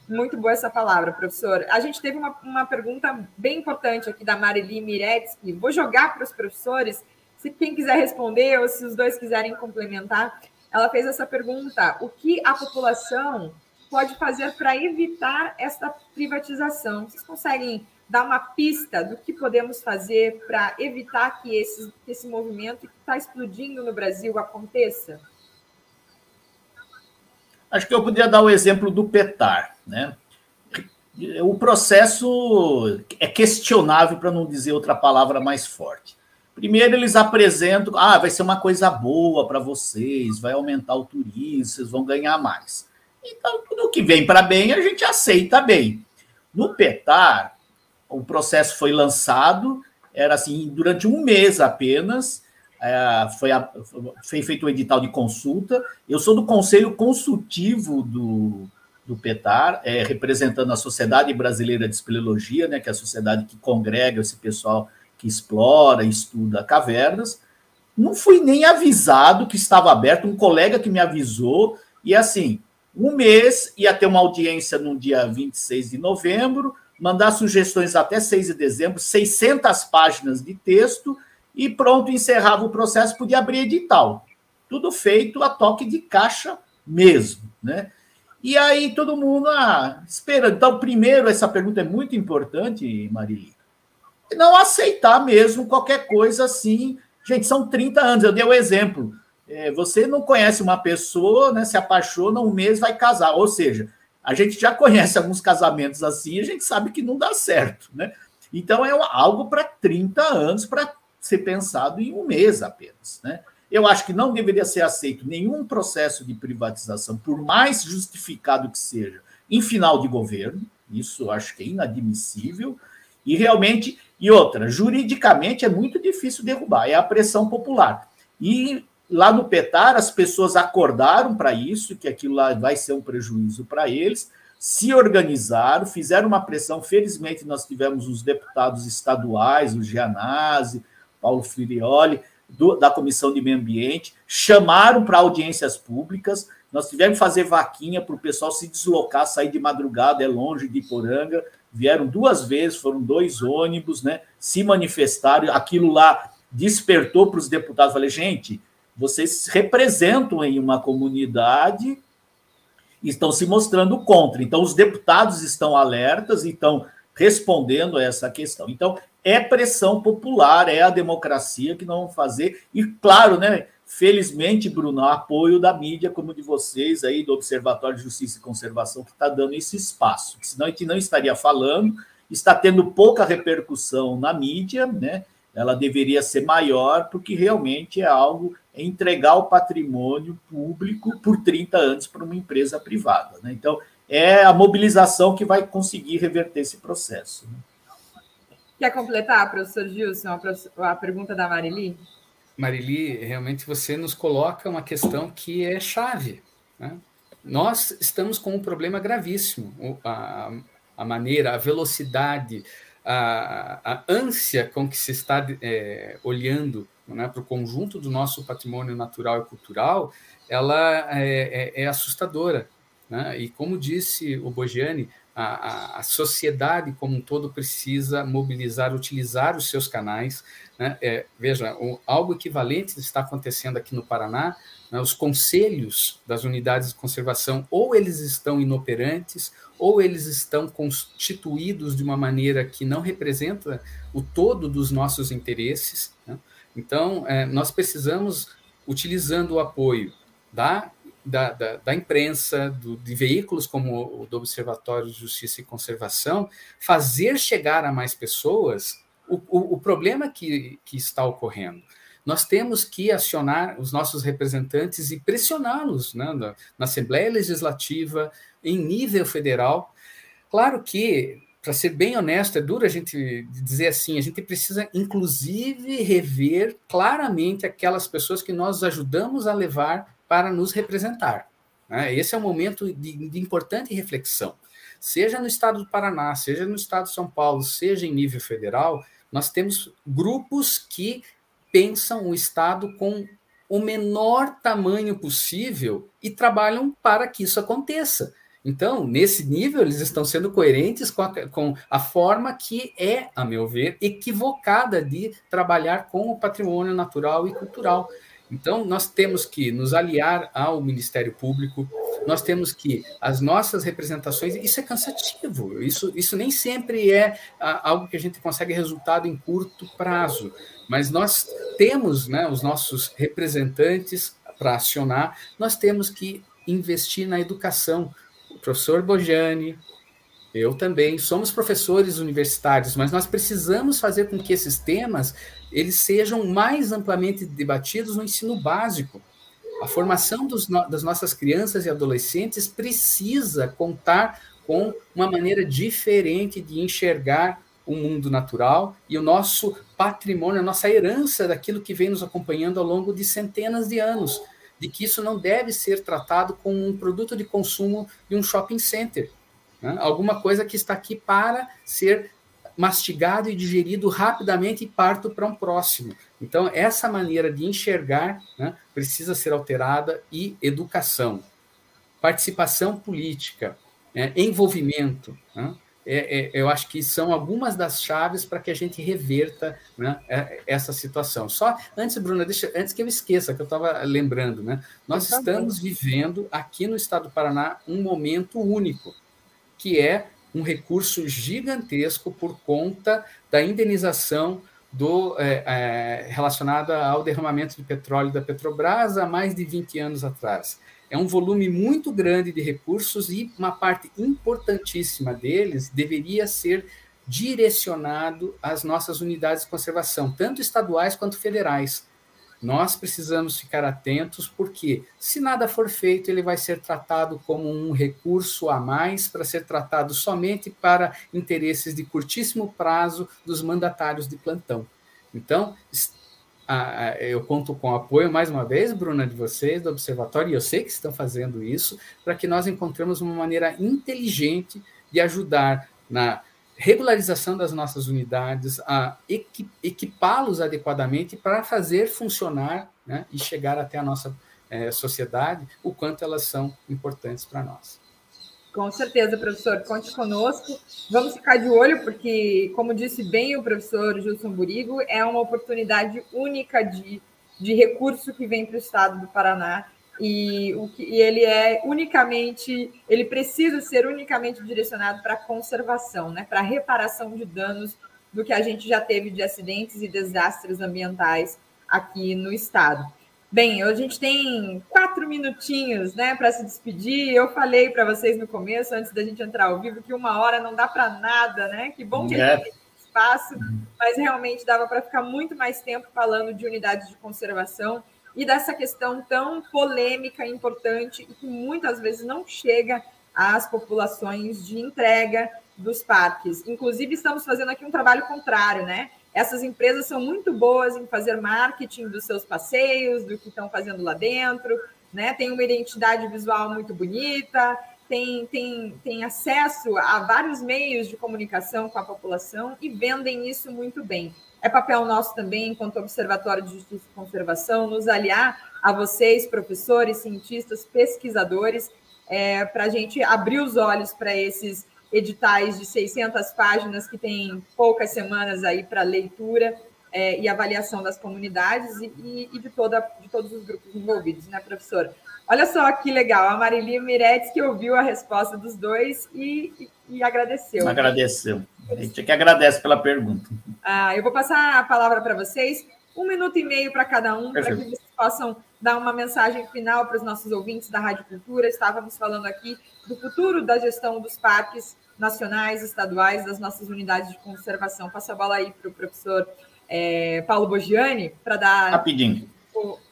Speaker 1: Muito boa essa palavra, professor. A gente teve uma, uma pergunta bem importante aqui da Marili Miretsky. Vou jogar para os professores se quem quiser responder ou se os dois quiserem complementar, ela fez essa pergunta: o que a população pode fazer para evitar essa privatização? Vocês conseguem dar uma pista do que podemos fazer para evitar que esse, que esse movimento que está explodindo no Brasil aconteça?
Speaker 2: Acho que eu poderia dar o exemplo do PETAR, né? O processo é questionável, para não dizer outra palavra mais forte. Primeiro, eles apresentam, ah, vai ser uma coisa boa para vocês, vai aumentar o turismo, vocês vão ganhar mais. Então, tudo que vem para bem, a gente aceita bem. No PETAR, o processo foi lançado, era assim, durante um mês apenas, é, foi, a, foi feito um edital de consulta. Eu sou do conselho consultivo do, do PETAR, é, representando a Sociedade Brasileira de Espeleologia, né, que é a sociedade que congrega esse pessoal que explora, estuda cavernas. Não fui nem avisado que estava aberto, um colega que me avisou, e assim, um mês ia ter uma audiência no dia 26 de novembro, mandar sugestões até 6 de dezembro, 600 páginas de texto, e pronto, encerrava o processo, podia abrir edital. Tudo feito a toque de caixa mesmo, né? E aí todo mundo ah, esperando. Então, primeiro, essa pergunta é muito importante, Marili não aceitar mesmo qualquer coisa assim. Gente, são 30 anos, eu dei o um exemplo. É, você não conhece uma pessoa, né, se apaixona, um mês vai casar. Ou seja, a gente já conhece alguns casamentos assim, a gente sabe que não dá certo. Né? Então é algo para 30 anos para ser pensado em um mês apenas. Né? Eu acho que não deveria ser aceito nenhum processo de privatização, por mais justificado que seja, em final de governo. Isso acho que é inadmissível. E realmente e outra, juridicamente é muito difícil derrubar, é a pressão popular. E lá no Petar, as pessoas acordaram para isso, que aquilo lá vai ser um prejuízo para eles, se organizaram, fizeram uma pressão. Felizmente, nós tivemos os deputados estaduais, o Gianazzi, Paulo Firioli, do, da Comissão de Meio Ambiente, chamaram para audiências públicas. Nós tivemos que fazer vaquinha para o pessoal se deslocar, sair de madrugada, é longe de Poranga, vieram duas vezes, foram dois ônibus, né? Se manifestaram, aquilo lá despertou para os deputados. Falei, gente, vocês representam em uma comunidade e estão se mostrando contra. Então, os deputados estão alertas e estão respondendo a essa questão. Então, é pressão popular, é a democracia que não vão fazer. E, claro, né? Felizmente, Bruno, apoio da mídia como de vocês aí, do Observatório de Justiça e Conservação, que está dando esse espaço. Senão a gente não estaria falando, está tendo pouca repercussão na mídia, né? Ela deveria ser maior, porque realmente é algo é entregar o patrimônio público por 30 anos para uma empresa privada. Né? Então, é a mobilização que vai conseguir reverter esse processo. Né?
Speaker 1: Quer completar, professor Gilson, a pergunta da Marili?
Speaker 3: Marili, realmente você nos coloca uma questão que é chave. Né? Nós estamos com um problema gravíssimo. A, a maneira, a velocidade, a, a ânsia com que se está é, olhando né, para o conjunto do nosso patrimônio natural e cultural, ela é, é, é assustadora. Né? E como disse o Bogiani, a, a, sociedade como um todo precisa mobilizar, utilizar os seus canais. Né? É, veja, algo equivalente está acontecendo aqui no Paraná. Né? Os conselhos das unidades de conservação, ou eles estão inoperantes, ou eles estão constituídos de uma maneira que não representa o todo dos nossos interesses. Né? Então, é, nós precisamos, utilizando o apoio da da, da, da imprensa, do, de veículos como o do Observatório de Justiça e Conservação, fazer chegar a mais pessoas o, o, o problema que, que está ocorrendo nós temos que acionar os nossos representantes e pressioná-los né, na, na, Assembleia Legislativa, em nível federal. Claro que, para ser bem honesto, é duro a gente dizer assim, a gente precisa, inclusive, rever claramente aquelas pessoas que nós ajudamos a levar para nos representar. Né? Esse é um momento de, de importante reflexão. Seja no estado do Paraná, seja no estado de São Paulo, seja em nível federal, nós temos grupos que pensam o Estado com o menor tamanho possível e trabalham para que isso aconteça. Então, nesse nível, eles estão sendo coerentes com a, com a, forma que é, a meu ver, equivocada de trabalhar com o patrimônio natural e cultural. Então, nós temos que nos aliar ao Ministério Público, nós temos que, as nossas representações, isso é cansativo, isso, isso nem sempre é algo que a gente consegue resultado em curto prazo, mas nós temos né, os nossos representantes para acionar, nós temos que investir na educação. O professor Bojani, Eu também. Somos professores universitários, mas nós precisamos fazer com que esses temas eles sejam mais amplamente debatidos no ensino básico. A formação dos, das nossas crianças e adolescentes precisa contar com uma maneira diferente de enxergar o mundo natural e o nosso patrimônio, a nossa herança daquilo que vem nos acompanhando ao longo de centenas de anos, de que isso não deve ser tratado como um produto de consumo de um shopping center, né? alguma coisa que está aqui para ser mastigado e digerido rapidamente e parto para um próximo. Então, essa maneira de enxergar né, precisa ser alterada e educação, participação política, né, envolvimento. Né, é, é, eu acho que são algumas das chaves para que a gente reverta né, é, essa situação. Só antes, Bruna, deixa, antes que eu esqueça, que eu estava lembrando, né, nós estamos vivendo aqui no estado do Paraná um momento único, que é um recurso gigantesco por conta da indenização do, é, é, relacionada ao derramamento de petróleo da Petrobras há mais de 20 anos atrás. É um volume muito grande de recursos e uma parte importantíssima deles deveria ser direcionado às nossas unidades de conservação, tanto estaduais quanto federais. Nós precisamos ficar atentos, porque se nada for feito, ele vai ser tratado como um recurso a mais para ser tratado somente para interesses de curtíssimo prazo dos mandatários de plantão. Então, eu conto com o apoio, mais uma vez, Bruna, de vocês, do Observatório, e eu sei que estão fazendo isso, para que nós encontremos uma maneira inteligente de ajudar na regularização das nossas unidades, a equipá-los adequadamente para fazer funcionar né, e chegar até a nossa é, sociedade, o quanto elas são importantes para nós.
Speaker 1: Com certeza, professor, conte conosco. Vamos ficar de olho, porque, como disse bem o professor Gilson Burigo, é uma oportunidade única de, de recurso que vem para o estado do Paraná e, o que, e ele é unicamente, ele precisa ser unicamente direcionado para a conservação, né, para a reparação de danos do que a gente já teve de acidentes e desastres ambientais aqui no estado. Bem, a gente tem quatro minutinhos né, para se despedir. Eu falei para vocês no começo, antes da gente entrar ao vivo, que uma hora não dá para nada, né? Que bom que é. a gente tem espaço, mas realmente dava para ficar muito mais tempo falando de unidades de conservação e dessa questão tão polêmica e importante e que muitas vezes não chega às populações de entrega dos parques. Inclusive, estamos fazendo aqui um trabalho contrário, né? Essas empresas são muito boas em fazer marketing dos seus passeios, do que estão fazendo lá dentro, né? Tem uma identidade visual muito bonita, tem, tem, tem acesso a vários meios de comunicação com a população e vendem isso muito bem. É papel nosso também, enquanto Observatório de Justiça e Conservação, nos aliar a vocês, professores, cientistas, pesquisadores, é, para a gente abrir os olhos para esses editais de 600 páginas que tem poucas semanas aí para leitura é, e avaliação das comunidades e, e, de, toda, de todos os grupos envolvidos, né, professora? Olha só que legal, a Marilia Miretes que ouviu a resposta dos dois e, e, e agradeceu.
Speaker 2: Agradeceu. A gente que agradece pela pergunta.
Speaker 1: Ah, eu vou passar a palavra para vocês, um minuto e meio para cada um, para que vocês possam dar uma mensagem final para os nossos ouvintes da Rádio Cultura. Estávamos falando aqui do futuro da gestão dos parques nacionais, estaduais, das nossas unidades de conservação. Passa a bola aí para o professor é, Paulo Bogiani para dar.
Speaker 2: Rapidinho.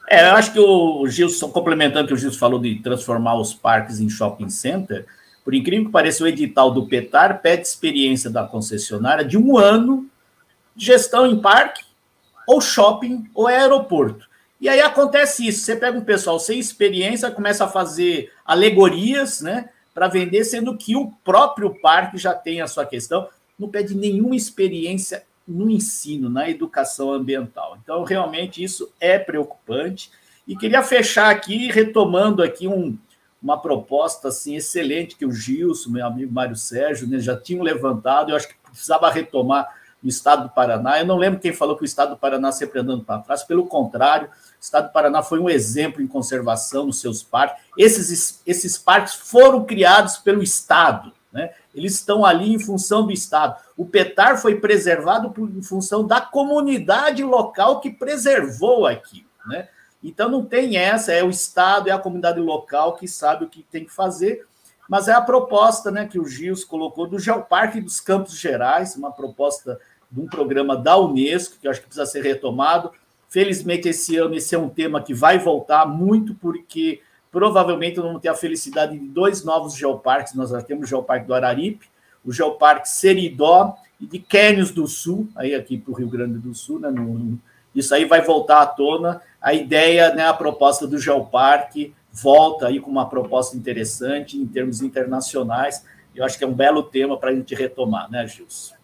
Speaker 2: É, eu acho que o Gilson, complementando o que o Gilson falou de transformar os parques em shopping center, por incrível que pareça, o edital do PETAR pede experiência da concessionária de um ano de gestão em parque, ou shopping, ou aeroporto. E aí acontece isso: você pega um pessoal sem experiência, começa a fazer alegorias, né, para vender, sendo que o próprio parque já tem a sua questão, não pede nenhuma experiência no ensino, na educação ambiental. Então, realmente, isso é preocupante. E queria fechar aqui, retomando aqui um, uma proposta assim excelente que o Gilson, meu amigo Mário Sérgio, né, já tinham levantado. Eu acho que precisava retomar no estado do Paraná. Eu não lembro quem falou que o estado do Paraná sempre andando para trás, pelo contrário, o estado do Paraná foi um exemplo em conservação nos seus parques. Esses, esses parques foram criados pelo estado, né? Eles estão ali em função do estado. O PETAR foi preservado por, em função da comunidade local que preservou aquilo. Né? Então não tem essa, é o Estado, é a comunidade local que sabe o que tem que fazer. mas é a proposta né, que o Gils colocou do Geoparque dos Campos Gerais, uma proposta de um programa da Unesco, que acho que precisa ser retomado. Felizmente, esse ano, esse é um tema que vai voltar muito, porque provavelmente vamos ter a felicidade de dois novos geoparques. Nós já temos o Geoparque do Araripe, o Geoparque Seridó e de Quênios do Sul, aí aqui para o Rio Grande do Sul, né? No, isso aí vai voltar à tona. A ideia, né, a proposta do Geoparque volta aí com uma proposta interessante em termos internacionais. Eu acho que é um belo tema para a gente retomar, né, Gilson?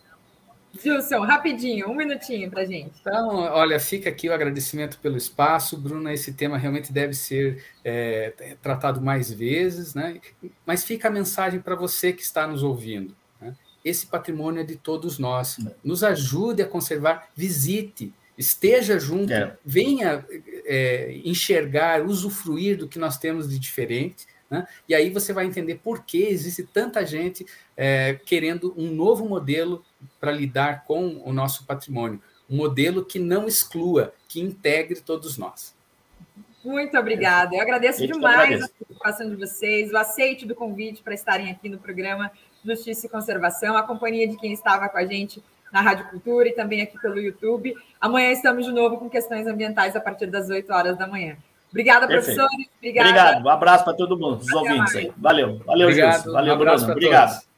Speaker 1: Gilson, rapidinho, um minutinho para gente.
Speaker 3: Então, olha, fica aqui o agradecimento pelo espaço, Bruna. Esse tema realmente deve ser é, tratado mais vezes, né? Mas fica a mensagem para você que está nos ouvindo. Né? Esse patrimônio é de todos nós. Nos ajude a conservar, visite, esteja junto, é. venha é, enxergar, usufruir do que nós temos de diferente. Né? E aí você vai entender por que existe tanta gente é, querendo um novo modelo para lidar com o nosso patrimônio. Um modelo que não exclua, que integre todos nós.
Speaker 1: Muito obrigada. Eu agradeço demais a participação de vocês, o aceite do convite para estarem aqui no programa Justiça e Conservação, a companhia de quem estava com a gente na Rádio Cultura e também aqui pelo YouTube. Amanhã estamos de novo com questões ambientais a partir das 8 horas da manhã. Obrigada, Perfeito. professores.
Speaker 2: Obrigada. Obrigado. Um abraço para todo mundo, os ouvintes aí. Valeu. Valeu, Obrigado. Valeu, um Bruno. Obrigado. Todos.